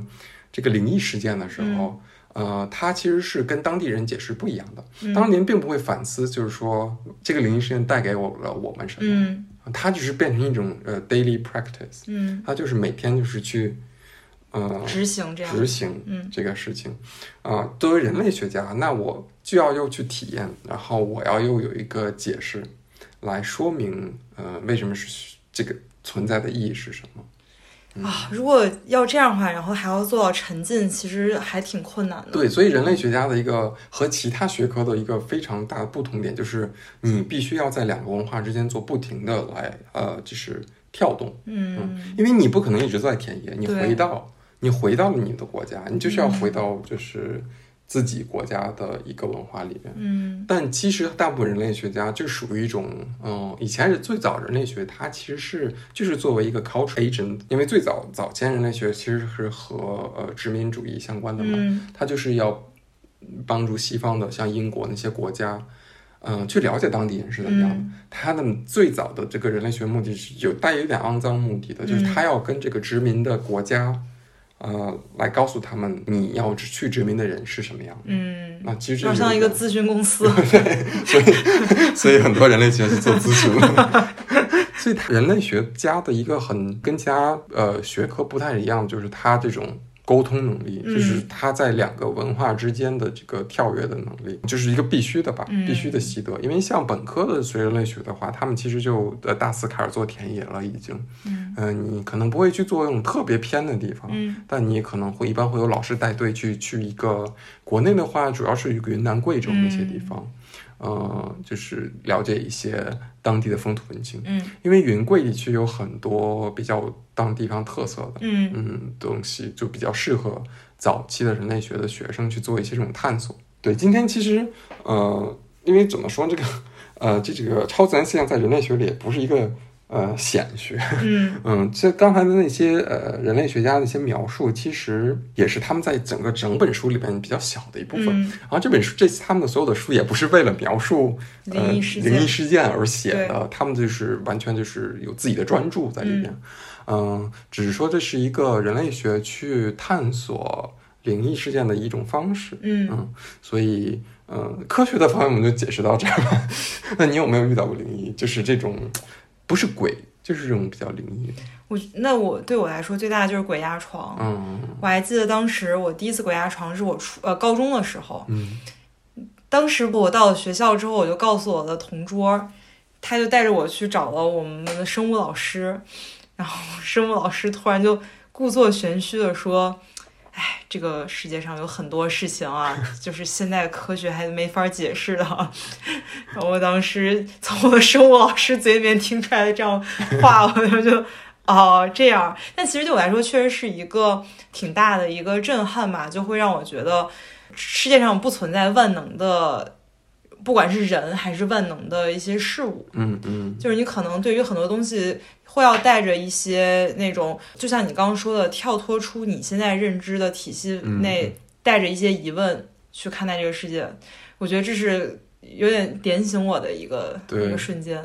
这个灵异事件的时候，呃，他其实是跟当地人解释不一样的。嗯。当地人并不会反思，就是说这个灵异事件带给我了我们什么，嗯。他就是变成一种呃 daily practice，嗯，他就是每天就是去呃执行这样，执行嗯这个事情，啊、作为人类学家，那我就要又去体验，然后我要又有一个解释来说明，呃，为什么是这个存在的意义是什么？啊，如果要这样的话，然后还要做到沉浸，其实还挺困难的。对，所以人类学家的一个和其他学科的一个非常大的不同点，就是你必须要在两个文化之间做不停的来，呃，就是跳动，嗯因为你不可能一直在田野，你回到你回到了你的国家，你就是要嗯回到就是自己国家的一个文化里面。嗯但其实大部分人类学家就属于一种，嗯、以前是最早人类学，它其实是就是作为一个 culture agent，因为最早早前人类学其实是和呃殖民主义相关的嘛，嗯它就是要帮助西方的像英国那些国家，嗯、去了解当地人是怎么样的。嗯他的最早的这个人类学目的是有带有点肮脏目的的，就是嗯他要跟这个殖民的国家，呃，来告诉他们你要去殖民的人是什么样。嗯，那其实就像一个咨询公司。<laughs> 对所以很多人类学是做咨询的。<laughs> 所以人类学家的一个很跟其他呃学科不太一样，就是他这种沟通能力，嗯。就是他在两个文化之间的这个跳跃的能力，就是一个必须的吧，嗯。必须的习得。因为像本科的学人类学的话，他们其实就呃大四开始做田野了，已经。嗯。呃，你可能不会去做那种特别偏的地方，嗯。但你可能会一般会有老师带队去去一个国内的话，主要是云南、贵州那些地方，呃，就是了解一些当地的风土人情，嗯因为云贵地区有很多比较当地方特色的，嗯嗯，东西就比较适合早期的人类学的学生去做一些这种探索。对，今天其实呃，因为怎么说这个呃，这这个超自然现象在人类学里也不是一个呃显学，嗯 <laughs> 嗯，这刚才的那些呃人类学家的一些描述，其实也是他们在整个整本书里边比较小的一部分。嗯然后这本书这他们的所有的书也不是为了描述呃灵异事件而写的，他们就是完全就是有自己的专注在里边。嗯只是说这是一个人类学去探索灵异事件的一种方式。嗯，嗯，所以嗯，科学的方面我们就解释到这儿了。<laughs> 那你有没有遇到过灵异？就是这种不是鬼，就是这种比较灵异的。我那我对我来说最大的就是鬼压床。嗯我还记得当时我第一次鬼压床是我初呃高中的时候，嗯当时我到了学校之后，我就告诉我的同桌，他就带着我去找了我们的生物老师，然后生物老师突然就故作玄虚的说：“哎，这个世界上有很多事情啊，<laughs> 就是现在科学还没法解释的。”然后我当时从我的生物老师嘴里面听出来的这样话，<laughs> 我就就。哦，这样，但其实对我来说，确实是一个挺大的一个震撼吧，就会让我觉得世界上不存在万能的，不管是人还是万能的一些事物。嗯嗯就是你可能对于很多东西会要带着一些那种，就像你刚刚说的，跳脱出你现在认知的体系内，带着一些疑问去看待这个世界。我觉得这是有点点醒我的一个一个瞬间。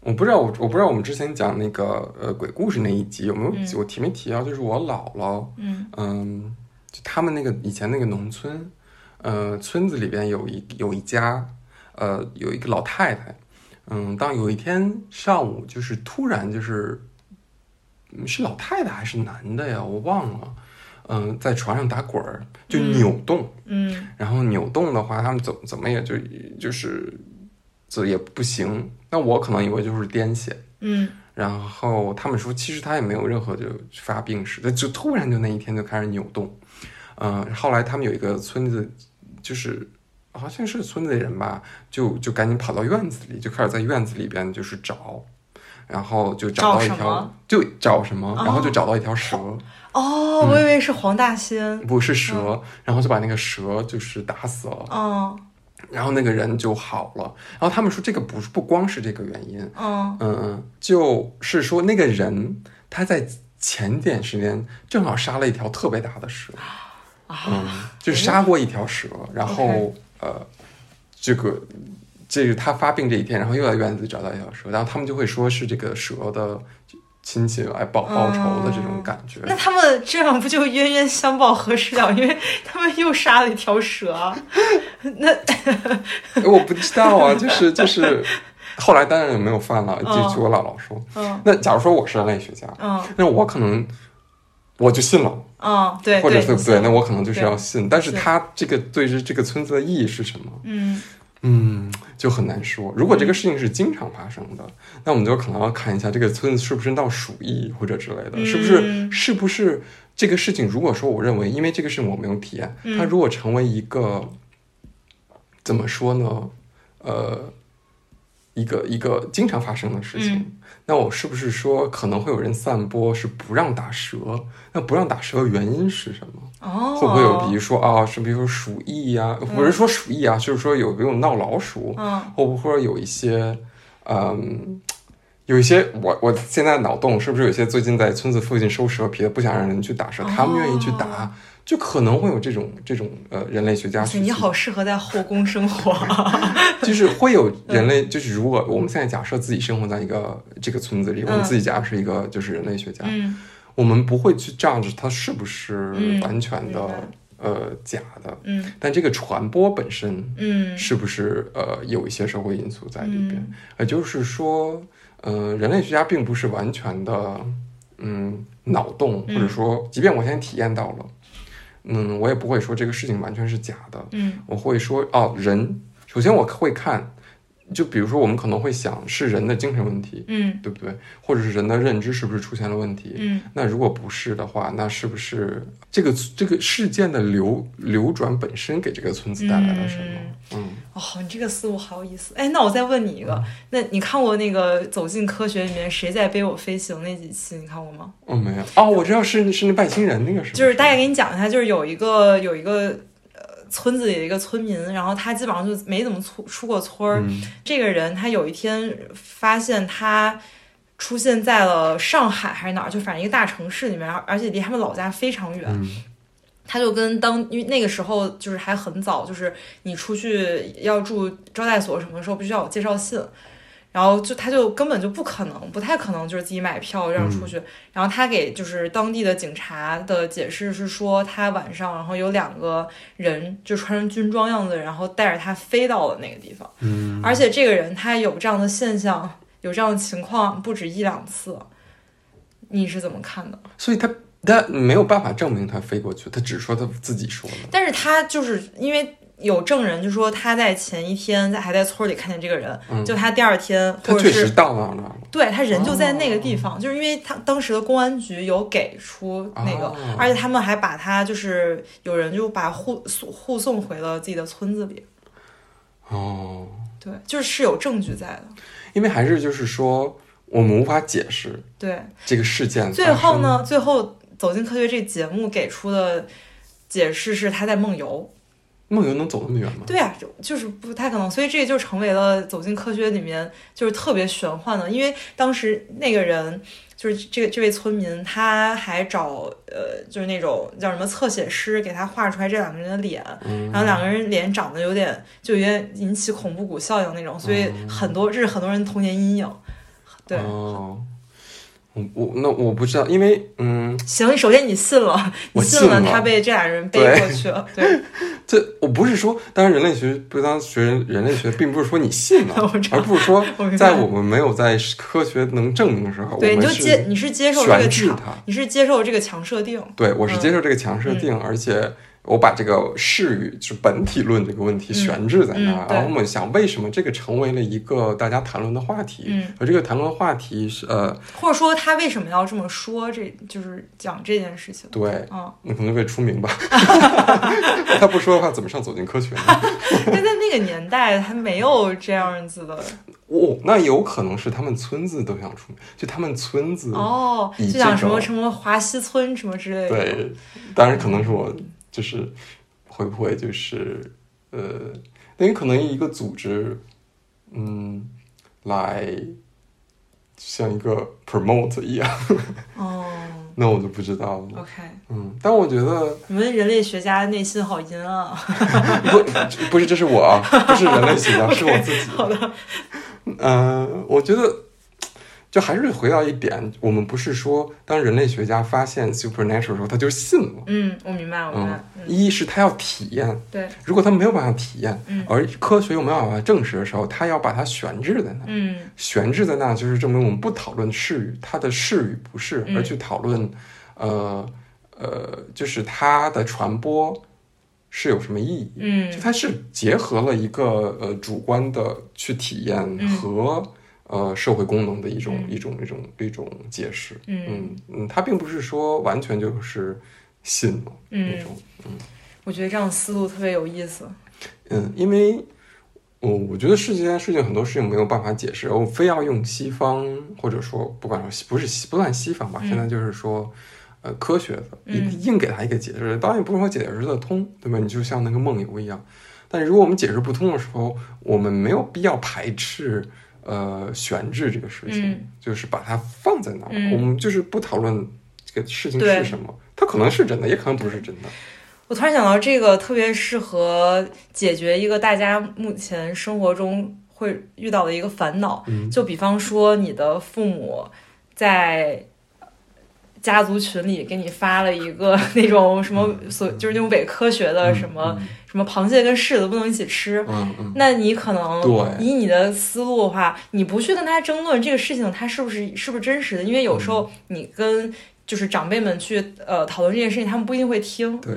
我不知道，我我不知道我们之前讲那个呃鬼故事那一集有没有、嗯我提没提到，就是我姥姥，嗯嗯，就他们那个以前那个农村，呃，村子里边有一有一家，呃，有一个老太太，嗯，当有一天上午，就是突然就是，嗯是老太太还是男的呀？我忘了，嗯、在床上打滚儿，就嗯扭动，嗯然后扭动的话，他们怎怎么也就就是这也不行。那我可能以为就是癫痫，嗯然后他们说，其实他也没有任何就发病史，就突然就那一天就开始扭动。嗯、后来他们有一个村子，就是好像是村子里人吧，就就赶紧跑到院子里，就开始在院子里边就是找，然后就找到一条找，就找什么，哦然后就找到一条蛇，哦，我以为是黄大仙。不是蛇，然后就把那个蛇就是打死了，嗯然后那个人就好了。然后他们说这个不是不光是这个原因，嗯嗯嗯，就是说那个人他在前点时间正好杀了一条特别大的蛇，嗯啊，，就杀过一条蛇，然后呃，这个这个他发病这一天，然后又在院子里找到一条蛇，然后他们就会说是这个蛇的亲戚来报报仇的这种感觉。那他们这样不就冤冤相报何时了？因为他们又杀了一条蛇。那哎 <laughs> 我不知道啊，就是就是，后来当然也没有犯了，就据据我姥姥说。嗯那假如说我是人类学家，嗯那我可能我就信了，嗯，对，或者对不对？那我我可能就是要信，但是是他这个对于这个村子的意义是什么？嗯嗯，就很难说。如果这个事情是经常发生的，那我们就可能要看一下这个村子是不是闹鼠疫或者之类的，嗯是不是是不是这个事情？如果说我认为，因为这个事情我没有体验，嗯它如果成为一个怎么说呢？呃，一个一个经常发生的事情，嗯那我是不是说可能会有人散播是不让打蛇？那不让打蛇的原因是什么？哦，会不会有比如说啊，是比如说鼠疫呀、不是说鼠疫啊，就是说有没有闹老鼠？嗯会不会有一些，嗯，有一些我我现在脑洞是不是有一些最近在村子附近收蛇皮的，不想让人去打蛇，他们愿意去打，哦就可能会有这种这种呃人类学家去，你好适合在后宫生活。<laughs> 就是会有人类，就是如果我们现在假设自己生活在一个这个村子里，我们嗯自己假设是一个就是人类学家，嗯。我们不会去 judge 它是不是嗯完全的、呃假的，嗯。但这个传播本身嗯。是不是呃有一些社会因素在里边？就是说，呃，人类学家并不是完全的嗯脑洞，嗯。或者说，即便我现在体验到了，嗯，我也不会说这个事情完全是假的，嗯。我会说哦，人首先我会看，就比如说我们可能会想是人的精神问题，嗯对不对？或者是人的认知是不是出现了问题？嗯那如果不是的话，那是不是这个这个事件的流流转本身给这个村子带来了什么？嗯，哦，你这个思路好有意思。哎，那我再问你一个，那你看过那个《走进科学》里面谁在背我飞行那几期？你看过吗？哦，没有哦，我知道是是那外星人那个是不就是大概给你讲一下，就是有一个有一个呃村子里的一个村民，然后他基本上就没怎么出出过村儿。嗯这个人他有一天发现他出现在了上海还是哪儿，就反正一个大城市里面，而而且离他们老家非常远。嗯他就跟当，因为那个时候就是还很早，就是你出去要住招待所什么的时候，必须要有介绍信。然后就他就根本就不可能，不太可能就是自己买票让出去。然后他给就是当地的警察的解释是说，他晚上然后有两个人就穿着军装样子，然后带着他飞到了那个地方。嗯，而且这个人他有这样的现象，有这样的情况不止一两次。你是怎么看的？所以他他没有办法证明他飞过去，他只说他自己说的。但是他就是因为有证人就说他在前一天在还在村里看见这个人，嗯就他第二天他确或者是实到那儿了，对他人就在那个地方，就是因为他当时的公安局有给出那个，哦而且他们还把他就是有人就把护送护送回了自己的村子里，哦，对，就是是有证据在的，因为还是就是说我们无法解释对。这个事件。最后？呢，最后走进科学这节目给出的解释是他在梦游。梦游能走那么远吗？对啊，就就是不太可能，所以这就成为了走进科学里面就是特别玄幻的，因为当时那个人就是这个这位村民，他还找呃就是那种叫什么侧写师给他画出来这两个人的脸，嗯。然后两个人脸长得有点就有点引起恐怖谷效应那种，所以很多这是很多人童年阴影。对，哦，我我那我不知道，因为嗯，行，首先你信了，你我信信了。他被这俩人背过去了，对，<laughs> 这我不是说，当然人类学不当学人人类学，并不是说你信了 <laughs> 而不是说 <laughs> 在我们没有在科学能证明的时候，对，你就接你是接受这个你是接受这个强设定，对我是嗯接受这个强设定，而且我把这个视与就是本体论这个问题悬置在那儿，然后我们想为什么这个成为了一个大家谈论的话题，嗯而这个谈论的话题是呃，或者说他为什么要这么说？这就是讲这件事情。对，嗯，那可能会出名吧 <laughs> <laughs> 他不说的话怎么上走进科学呢？<laughs> 但在那个年代，他没有这样子的哦，那有可能是他们村子都想出名，就他们村子哦，就讲什么什么华西村什么之类的。对，当然可能是我就是会不会就是呃，因为可能一个组织，嗯，来像一个 promote 一样，<laughs> 哦那我就不知道了。，OK，嗯，但我觉得你们人类学家内心好阴暗啊。<laughs> 不不是，这是我啊，不是人类学家，<laughs> 是我自己。好的，嗯，我觉得就还是回到一点，我们不是说当人类学家发现 supernatural 的时候，他就信了。嗯，我明白，我明嗯白。，嗯，一是他要体验，对，如果他没有办法体验，嗯而科学又没有办法证实的时候，他要把它悬置在那。嗯悬置在那，就是证明我们不讨论是与它的是与不是，嗯而去讨论，呃呃，就是它的传播是有什么意义。嗯就它是结合了一个呃主观的去体验嗯和、呃社会功能的一种、嗯一种一种一种解释。嗯嗯嗯，它并不是说完全就是信那种嗯，我觉得这样思路特别有意思。嗯，因为我我觉得世界上事情很多事情没有办法解释，我非要用西方或者说不管说西不是西不算西方吧，嗯现在就是说。呃，科学的嗯硬硬给他一个解释，当然也不是说解释的通，对吧？你就像那个梦游一样，但如果我们解释不通的时候，我们没有必要排斥呃悬置这个事情，嗯。就是把它放在那儿，嗯。我们就是不讨论这个事情是什么，它可能是真的，也可能不是真的。我突然想到，这个特别适合解决一个大家目前生活中会遇到的一个烦恼，嗯。就比方说你的父母在家族群里给你发了一个 <laughs> 那种什么所，就是那种伪科学的什么、嗯。什么螃蟹跟柿子不能一起吃。嗯嗯。那你可能以你的思路的话，你不去跟他争论这个事情它是不是是不是真实的，因为有时候你跟就是长辈们去呃讨论这件事情，他们不一定会听。对，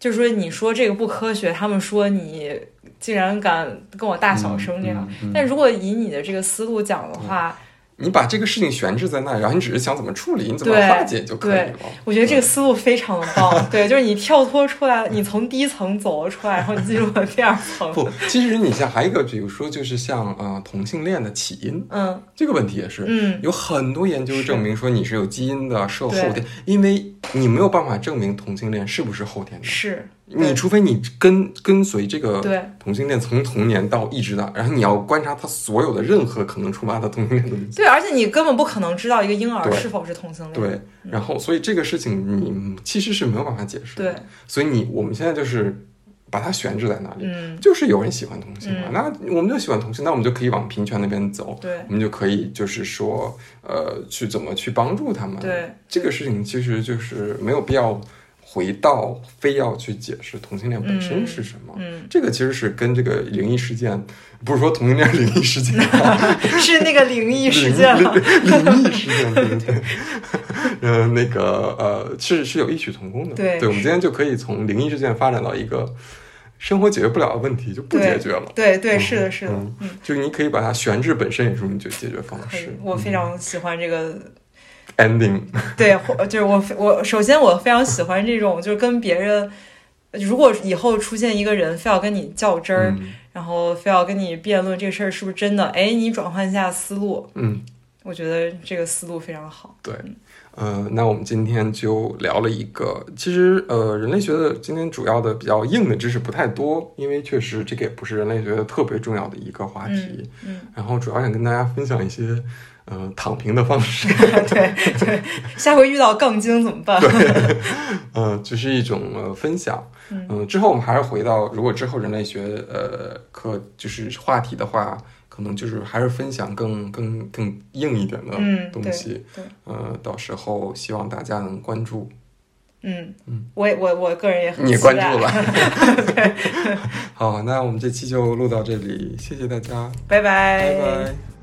就是说你说这个不科学，他们说你竟然敢跟我大小声这样。但如果以你的这个思路讲的话，你把这个事情悬置在那，然后你只是想怎么处理，你怎么化解就可以了。我觉得这个思路非常的棒。<laughs> 对，就是你跳脱出来，你从第一层走了出来，然后你进入了第二层。不，其实你像还有一个，比如说就是像呃同性恋的起因嗯这个问题也是，嗯有很多研究证明说你是有基因的，是有后天，因为你没有办法证明同性恋是不是后天的，是，你除非你跟跟随这个对。同性恋从童年到一直到，然后你要观察他所有的任何可能触发他同性恋的东西。对，而且你根本不可能知道一个婴儿是否是同性恋。对，然后所以这个事情你其实是没有办法解释的。对，所以你我们现在就是把它悬置在那里，嗯，就是有人喜欢同性嘛，嗯。那我们就喜欢同性，那我们就可以往平权那边走，对。我们就可以就是说，呃，去怎么去帮助他们。对，这个事情其实就是没有必要回到非要去解释同性恋本身是什么。嗯，这个其实是跟这个灵异事件，不是说同性恋灵异事件，<laughs> 是那个灵异事灵件了。灵灵异事件，对呃，那个呃，是是有异曲同工的。对对，我们今天就可以从灵异事件发展到一个生活解决不了的问题就不解决了。对对，是的，是的，就你可以把它悬置本身也是一种解解决方式。，我非常喜欢这个。ending，对，或就是我我首先我非常喜欢这种，就是跟别人，如果以后出现一个人非要跟你较真儿，嗯然后非要跟你辩论这事儿是不是真的，哎，你转换一下思路，嗯，我觉得这个思路非常好。对。呃，那我们今天就聊了一个，其实呃，人类学的今天主要的比较硬的知识不太多，因为确实这个也不是人类学的特别重要的一个话题。嗯，然后主要想跟大家分享一些呃躺平的方式，对 <laughs> 对，下回遇到杠精怎么办？对呃，只是一种呃分享。嗯嗯、之后我们还是回到，如果之后人类学呃课就是话题的话，可能就是还是分享更更更硬一点的嗯，对东西。对，呃，到时候希望大家能关注。嗯嗯，我也我我个人也很你关注了。<laughs> <laughs> 好，那我们这期就录到这里，谢谢大家，拜拜拜